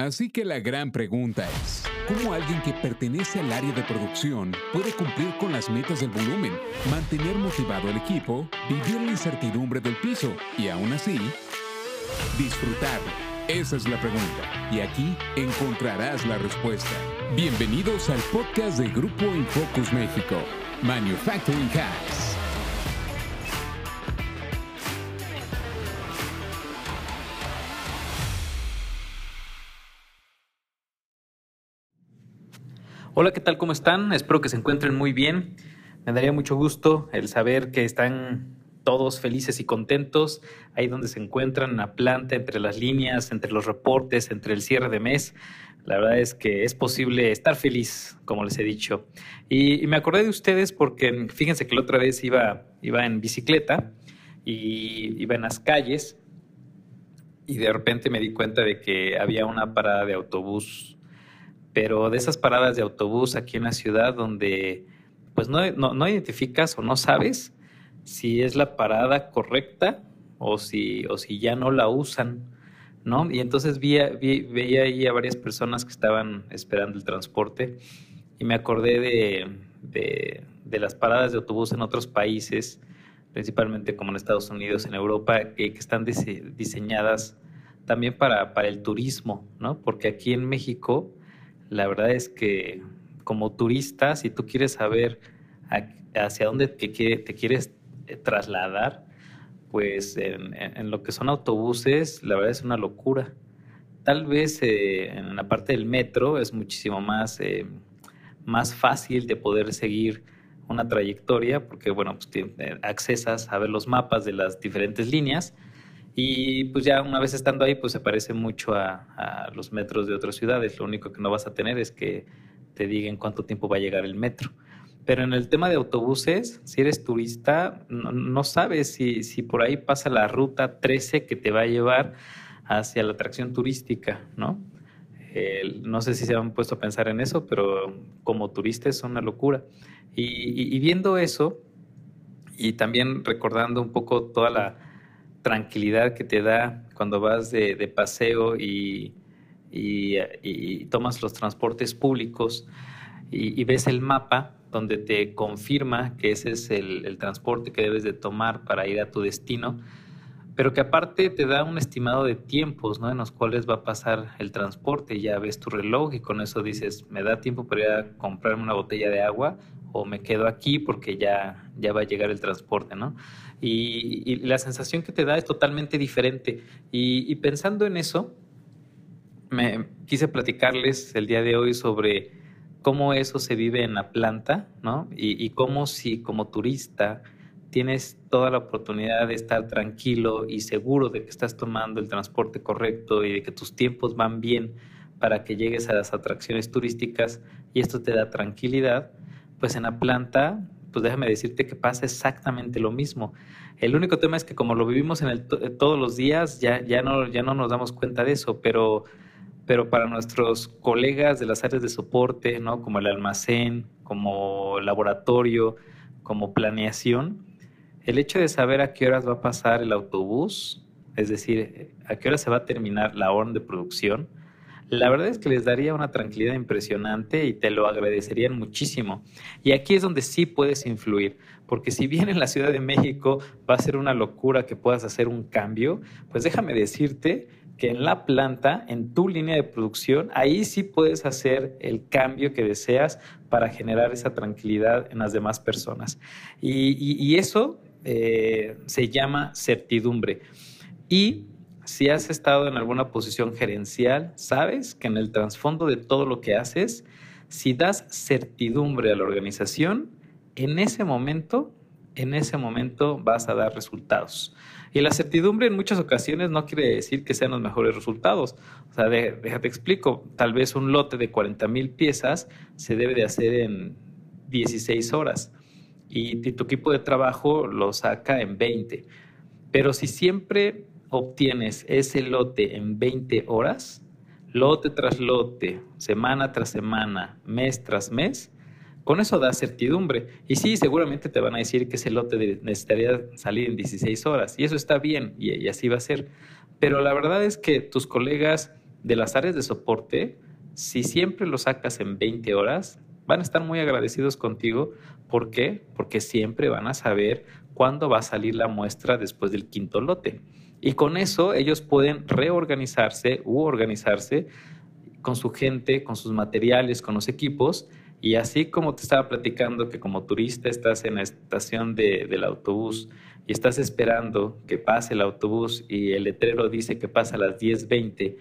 Así que la gran pregunta es, ¿cómo alguien que pertenece al área de producción puede cumplir con las metas del volumen, mantener motivado al equipo, vivir la incertidumbre del piso y aún así disfrutar? Esa es la pregunta y aquí encontrarás la respuesta. Bienvenidos al podcast de Grupo Infocus México, Manufacturing Hacks. Hola, ¿qué tal? ¿Cómo están? Espero que se encuentren muy bien. Me daría mucho gusto el saber que están todos felices y contentos ahí donde se encuentran la planta, entre las líneas, entre los reportes, entre el cierre de mes. La verdad es que es posible estar feliz, como les he dicho. Y, me acordé de ustedes porque fíjense que la otra vez iba, iba en bicicleta y iba en las calles y de repente me di cuenta de que había una parada de autobús pero de esas paradas de autobús aquí en la ciudad donde pues no, no, identificas o no sabes si es la parada correcta o si, o si ya no la usan, ¿no? Y entonces vi, veía ahí a varias personas que estaban esperando el transporte y me acordé de, de, las paradas de autobús en otros países, principalmente como en Estados Unidos, en Europa, que, que están diseñadas también para, para el turismo, ¿no? Porque aquí en México la verdad es que como turista, si tú quieres saber hacia dónde te, quieres eh, trasladar, pues en, lo que son autobuses, la verdad es una locura. Tal vez eh, en la parte del metro es muchísimo más, eh, más fácil de poder seguir una trayectoria, porque bueno, pues accesas a ver los mapas de las diferentes líneas, y pues ya una vez estando ahí, pues se parece mucho a, los metros de otras ciudades. Lo único que no vas a tener es que te digan cuánto tiempo va a llegar el metro. Pero en el tema de autobuses, si eres turista, no, sabes si, si, por ahí pasa la ruta 13 que te va a llevar hacia la atracción turística, ¿no? no sé si se han puesto a pensar en eso, pero como turista es una locura. y viendo eso, y también recordando un poco toda la, tranquilidad que te da cuando vas de, paseo y, tomas los transportes públicos y, ves el mapa donde te confirma que ese es el, transporte que debes de tomar para ir a tu destino, pero que aparte te da un estimado de tiempos ¿no? en los cuales va a pasar el transporte. Ya ves tu reloj y con eso dices, me da tiempo para ir a comprarme una botella de agua o me quedo aquí porque ya, ya va a llegar el transporte, ¿no? Y, la sensación que te da es totalmente diferente. Y, pensando en eso, me quise platicarles el día de hoy sobre cómo eso se vive en la planta, ¿no? Y, y cómo si como turista tienes toda la oportunidad de estar tranquilo y seguro de que estás tomando el transporte correcto y de que tus tiempos van bien para que llegues a las atracciones turísticas y esto te da tranquilidad, pues en la planta, pues déjame decirte que pasa exactamente lo mismo. El único tema es que como lo vivimos en el todos los días, ya, ya, no, ya no nos damos cuenta de eso, pero, pero para nuestros colegas de las áreas de soporte, ¿no? como el almacén, como laboratorio, como planeación, el hecho de saber a qué horas va a pasar el autobús, es decir, a qué hora se va a terminar la orden de producción, la verdad es que les daría una tranquilidad impresionante y te lo agradecerían muchísimo. Y aquí es donde sí puedes influir, porque si bien en la Ciudad de México va a ser una locura que puedas hacer un cambio, pues déjame decirte que en la planta, en tu línea de producción, ahí sí puedes hacer el cambio que deseas para generar esa tranquilidad en las demás personas. Y, eso eh, se llama certidumbre. Y si has estado en alguna posición gerencial, sabes que en el trasfondo de todo lo que haces, si das certidumbre a la organización, en ese momento, en ese momento vas a dar resultados. Y la certidumbre en muchas ocasiones no quiere decir que sean los mejores resultados. O sea, déjate explico, tal vez un lote de 40 mil piezas se debe de hacer en 16 horas y tu equipo de trabajo lo saca en 20. Pero si siempre obtienes ese lote en 20 horas, lote tras lote, semana tras semana, mes tras mes, con eso da certidumbre. Y sí, seguramente te van a decir que ese lote necesitaría salir en 16 horas. Y eso está bien, y, así va a ser. Pero la verdad es que tus colegas de las áreas de soporte, si siempre lo sacas en 20 horas, van a estar muy agradecidos contigo. ¿Por qué? Porque siempre van a saber cuándo va a salir la muestra después del quinto lote. Y con eso ellos pueden reorganizarse u organizarse con su gente, con sus materiales, con los equipos. Y así como te estaba platicando que como turista estás en la estación del autobús y estás esperando que pase el autobús y el letrero dice que pasa a las 10.20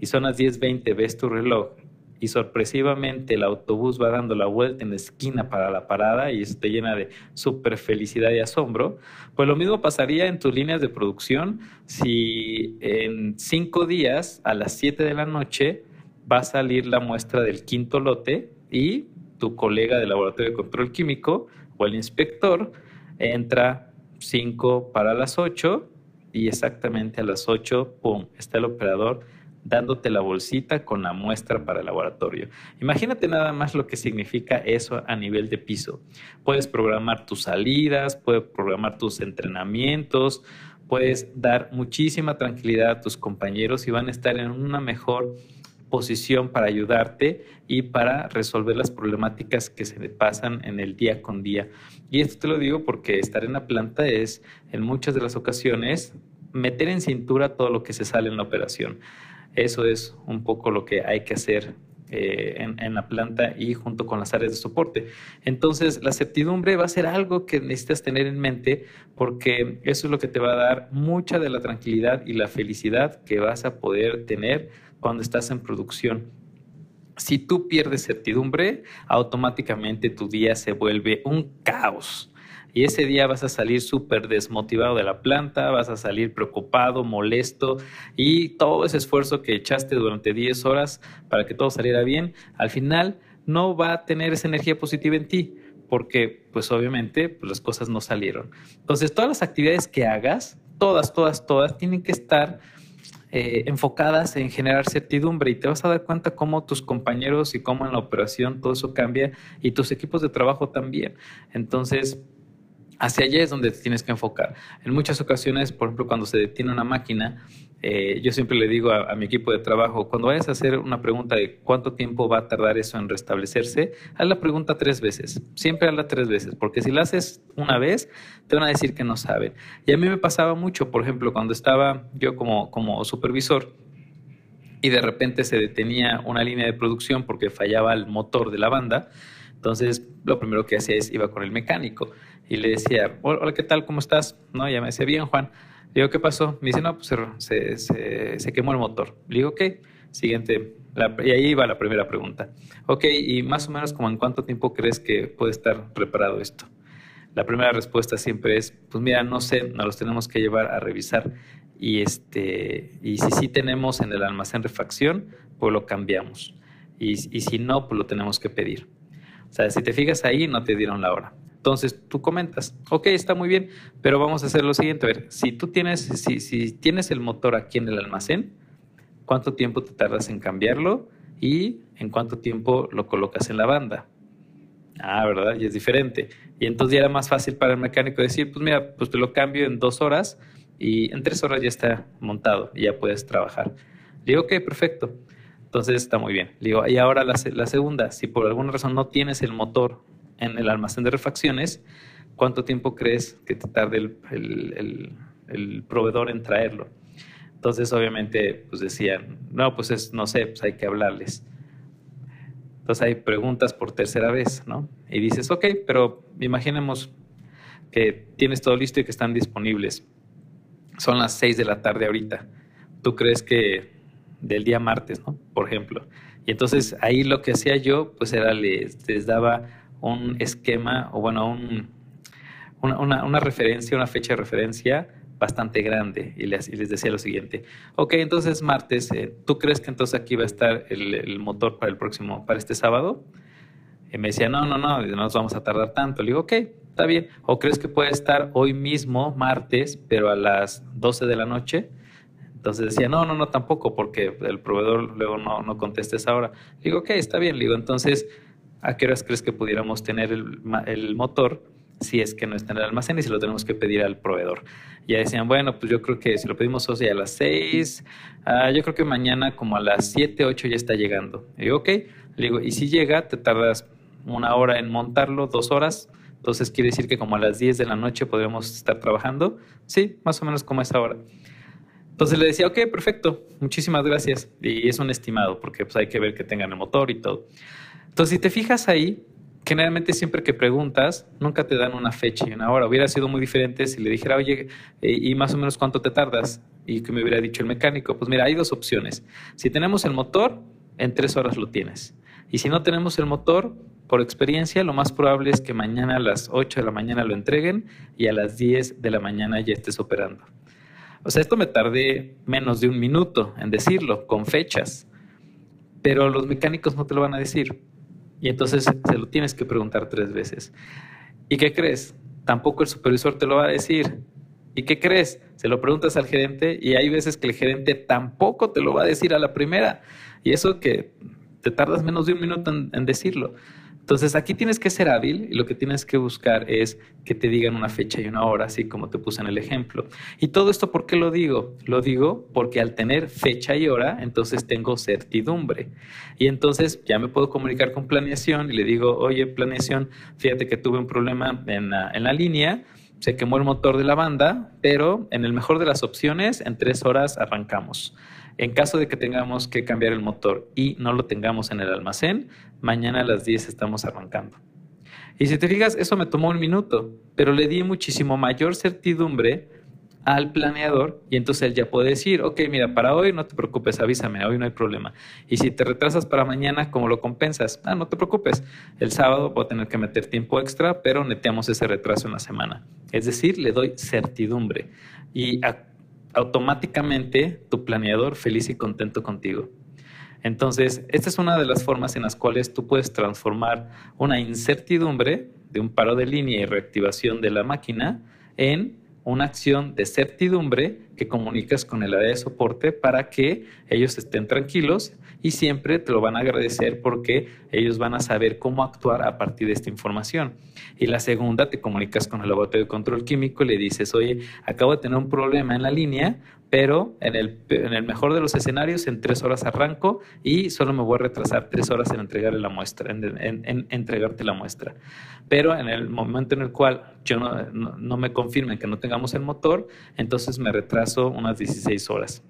y son las 10.20, ves tu reloj y sorpresivamente el autobús va dando la vuelta en la esquina para la parada y eso llena de súper felicidad y asombro, pues lo mismo pasaría en tus líneas de producción si en cinco días a las 7 de la noche va a salir la muestra del quinto lote y tu colega del laboratorio de control químico o el inspector entra 5 para las 8 y exactamente a las 8, ¡pum!, está el operador dándote la bolsita con la muestra para el laboratorio. Imagínate nada más lo que significa eso a nivel de piso. Puedes programar tus salidas, puedes programar tus entrenamientos, puedes dar muchísima tranquilidad a tus compañeros y van a estar en una mejor posición para ayudarte y para resolver las problemáticas que se pasan en el día con día. Y esto te lo digo porque estar en la planta es en muchas de las ocasiones meter en cintura todo lo que se sale en la operación. Eso es un poco lo que hay que hacer eh, en, la planta y junto con las áreas de soporte. Entonces, la certidumbre va a ser algo que necesitas tener en mente porque eso es lo que te va a dar mucha de la tranquilidad y la felicidad que vas a poder tener cuando estás en producción. Si tú pierdes certidumbre, automáticamente tu día se vuelve un caos y ese día vas a salir súper desmotivado de la planta, vas a salir preocupado, molesto y todo ese esfuerzo que echaste durante 10 horas para que todo saliera bien, al final no va a tener esa energía positiva en ti porque pues obviamente pues, las cosas no salieron. Entonces todas las actividades que hagas, todas, todas, todas, tienen que estar eh, enfocadas en generar certidumbre y te vas a dar cuenta cómo tus compañeros y cómo en la operación todo eso cambia y tus equipos de trabajo también. Entonces, hacia allá es donde tienes que enfocar. En muchas ocasiones, por ejemplo, cuando se detiene una máquina, eh, yo siempre le digo a, mi equipo de trabajo, cuando vayas a hacer una pregunta de cuánto tiempo va a tardar eso en restablecerse, haz la pregunta tres veces. Siempre hazla tres veces, porque si la haces una vez, te van a decir que no saben. Y a mí me pasaba mucho, por ejemplo, cuando estaba yo como, como supervisor y de repente se detenía una línea de producción porque fallaba el motor de la banda, entonces lo primero que hacía es iba con el mecánico y le decía, hola, ¿qué tal? ¿Cómo estás? No, ya me decía, bien, Juan. Le digo, ¿qué pasó? Me dice, no, pues se, se, se quemó el motor. Le digo, ok, siguiente. y ahí iba la primera pregunta. Ok, y más o menos como en cuánto tiempo crees que puede estar preparado esto. La primera respuesta siempre es, pues mira, no sé, nos los tenemos que llevar a revisar y este y si sí tenemos en el almacén refacción, pues lo cambiamos. Y, y si no, pues lo tenemos que pedir. O sea, si te fijas ahí, no te dieron la hora. Entonces tú comentas, ok, está muy bien, pero vamos a hacer lo siguiente. A ver, si tú tienes, si, si tienes el motor aquí en el almacén, ¿cuánto tiempo te tardas en cambiarlo? Y en cuánto tiempo lo colocas en la banda. Ah, ¿verdad? Y es diferente. Y entonces ya era más fácil para el mecánico decir, pues mira, pues te lo cambio en dos horas y en tres horas ya está montado y ya puedes trabajar. Le digo, ok, perfecto. Entonces está muy bien. Le digo, y ahora la, la segunda, si por alguna razón no tienes el motor en el almacén de refacciones, ¿cuánto tiempo crees que te tarde el, proveedor en traerlo? Entonces, obviamente, pues decían, no, pues es, no sé, pues hay que hablarles. Entonces hay preguntas por tercera vez, ¿no? Y dices, ok, pero imaginemos que tienes todo listo y que están disponibles. Son las seis de la tarde ahorita. ¿Tú crees que del día martes, ¿no? Por ejemplo. Y entonces ahí lo que hacía yo, pues era les, les daba un esquema o bueno, un, una, una, referencia, una fecha de referencia bastante grande y les, les decía lo siguiente, ok, entonces martes, eh, ¿tú crees que entonces aquí va a estar el, el, motor para el próximo, para este sábado? Y me decía, no, no, no, no nos vamos a tardar tanto. Le digo, ok, está bien. ¿O crees que puede estar hoy mismo, martes, pero a las 12 de la noche? Entonces decía, no, no, no, tampoco, porque el proveedor luego no, no contesta esa hora. Le digo, ok, está bien. Le digo, entonces ¿a qué horas crees que pudiéramos tener el, motor si es que no está en el almacén y si lo tenemos que pedir al proveedor. Ya decían, bueno, pues yo creo que si lo pedimos hoy a las 6, ah, yo creo que mañana como a las 7, 8 ya está llegando. Y digo, ok, le digo, y si llega, te tardas una hora en montarlo, dos horas, entonces quiere decir que como a las 10 de la noche podríamos estar trabajando. Sí, más o menos como esa hora. Entonces le decía, ok, perfecto, muchísimas gracias. Y es un estimado, porque pues hay que ver que tengan el motor y todo. Entonces, si te fijas ahí, generalmente siempre que preguntas, nunca te dan una fecha y una hora. Hubiera sido muy diferente si le dijera, oye, eh, ¿y más o menos cuánto te tardas? Y que me hubiera dicho el mecánico, pues mira, hay dos opciones. Si tenemos el motor, en tres horas lo tienes. Y si no tenemos el motor, por experiencia, lo más probable es que mañana a las 8 de la mañana lo entreguen y a las 10 de la mañana ya estés operando. O sea, esto me tardé menos de un minuto en decirlo, con fechas, pero los mecánicos no te lo van a decir. Y entonces se lo tienes que preguntar tres veces. ¿Y qué crees? Tampoco el supervisor te lo va a decir. ¿Y qué crees? Se lo preguntas al gerente y hay veces que el gerente tampoco te lo va a decir a la primera. Y eso que te tardas menos de un minuto en, decirlo. Entonces aquí tienes que ser hábil y lo que tienes que buscar es que te digan una fecha y una hora, así como te puse en el ejemplo. Y todo esto, ¿por qué lo digo? Lo digo porque al tener fecha y hora, entonces tengo certidumbre. Y entonces ya me puedo comunicar con planeación y le digo, oye, planeación, fíjate que tuve un problema en la, en la línea, se quemó el motor de la banda, pero en el mejor de las opciones, en tres horas arrancamos. En caso de que tengamos que cambiar el motor y no lo tengamos en el almacén, mañana a las 10 estamos arrancando. Y si te fijas, eso me tomó un minuto, pero le di muchísimo mayor certidumbre al planeador y entonces él ya puede decir, ok, mira, para hoy no te preocupes, avísame, hoy no hay problema. Y si te retrasas para mañana, ¿cómo lo compensas? Ah, no te preocupes, el sábado puedo tener que meter tiempo extra, pero neteamos ese retraso en la semana. Es decir, le doy certidumbre. Y automáticamente tu planeador feliz y contento contigo. Entonces, esta es una de las formas en las cuales tú puedes transformar una incertidumbre de un paro de línea y reactivación de la máquina en una acción de certidumbre que comunicas con el área de soporte para que ellos estén tranquilos y siempre te lo van a agradecer porque ellos van a saber cómo actuar a partir de esta información. Y la segunda, te comunicas con el laboratorio de control químico y le dices, oye, acabo de tener un problema en la línea, pero en el, en el mejor de los escenarios, en tres horas arranco y solo me voy a retrasar tres horas en entregarle la muestra, en, entregarte la muestra. Pero en el momento en el cual yo no, no, no me confirmen que no tengamos el motor, entonces me retraso unas 16 horas.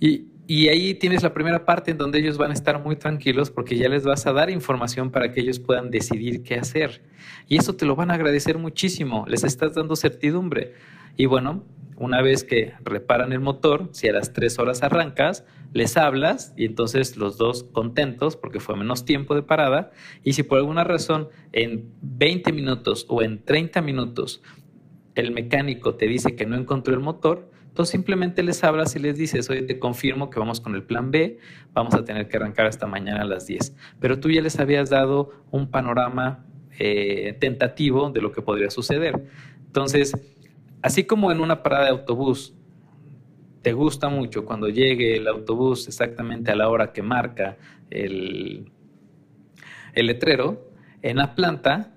Y, y ahí tienes la primera parte en donde ellos van a estar muy tranquilos porque ya les vas a dar información para que ellos puedan decidir qué hacer. Y eso te lo van a agradecer muchísimo, les estás dando certidumbre. Y bueno, una vez que reparan el motor, si a las tres horas arrancas, les hablas y entonces los dos contentos porque fue menos tiempo de parada. Y si por alguna razón en 20 minutos o en 30 minutos el mecánico te dice que no encontró el motor, entonces simplemente les hablas y les dices, oye, te confirmo que vamos con el plan B, vamos a tener que arrancar hasta mañana a las 10. Pero tú ya les habías dado un panorama eh, tentativo de lo que podría suceder. Entonces, así como en una parada de autobús, te gusta mucho cuando llegue el autobús exactamente a la hora que marca el, el letrero, en la planta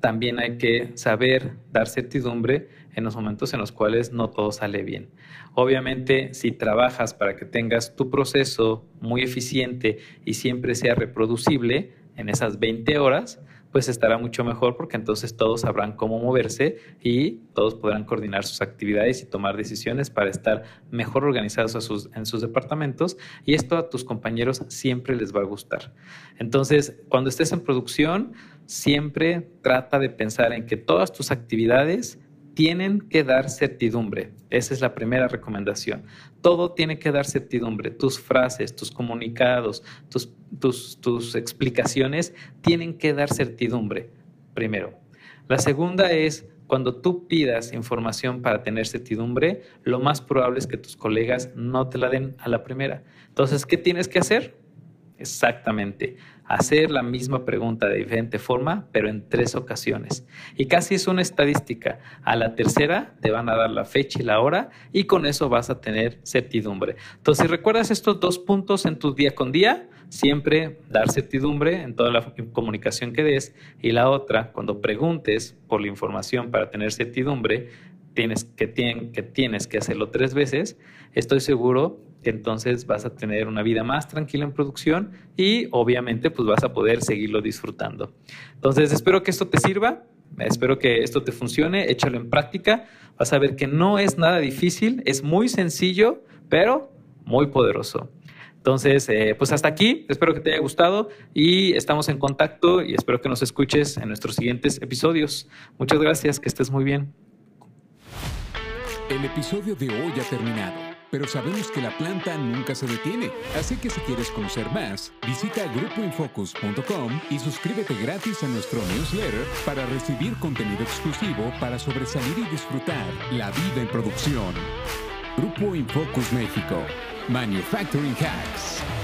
también hay que saber dar certidumbre en los momentos en los cuales no todo sale bien. Obviamente, si trabajas para que tengas tu proceso muy eficiente y siempre sea reproducible en esas 20 horas, pues estará mucho mejor porque entonces todos sabrán cómo moverse y todos podrán coordinar sus actividades y tomar decisiones para estar mejor organizados en sus departamentos y esto a tus compañeros siempre les va a gustar. Entonces, cuando estés en producción, siempre trata de pensar en que todas tus actividades tienen que dar certidumbre. Esa es la primera recomendación. Todo tiene que dar certidumbre. Tus frases, tus comunicados, tus, tus, tus explicaciones tienen que dar certidumbre, primero. La segunda es cuando tú pidas información para tener certidumbre, lo más probable es que tus colegas no te la den a la primera. Entonces, ¿qué tienes que hacer? Exactamente. Hacer la misma pregunta de diferente forma, pero en tres ocasiones. Y casi es una estadística. A la tercera te van a dar la fecha y la hora y con eso vas a tener certidumbre. Entonces, si recuerdas estos dos puntos en tu día con día, siempre dar certidumbre en toda la comunicación que des y la otra, cuando preguntes por la información para tener certidumbre, tienes que, tienes que hacerlo tres veces, estoy seguro entonces vas a tener una vida más tranquila en producción y obviamente pues vas a poder seguirlo disfrutando. Entonces espero que esto te sirva, espero que esto te funcione, échalo en práctica, vas a ver que no es nada difícil, es muy sencillo, pero muy poderoso. Entonces, eh, pues hasta aquí, espero que te haya gustado y estamos en contacto y espero que nos escuches en nuestros siguientes episodios. Muchas gracias, que estés muy bien. El episodio de hoy ha terminado pero sabemos que la planta nunca se detiene. Así que si quieres conocer más, visita grupoinfocus.com y suscríbete gratis a nuestro newsletter para recibir contenido exclusivo para sobresalir y disfrutar la vida en producción. Grupo Infocus México. Manufacturing Hacks.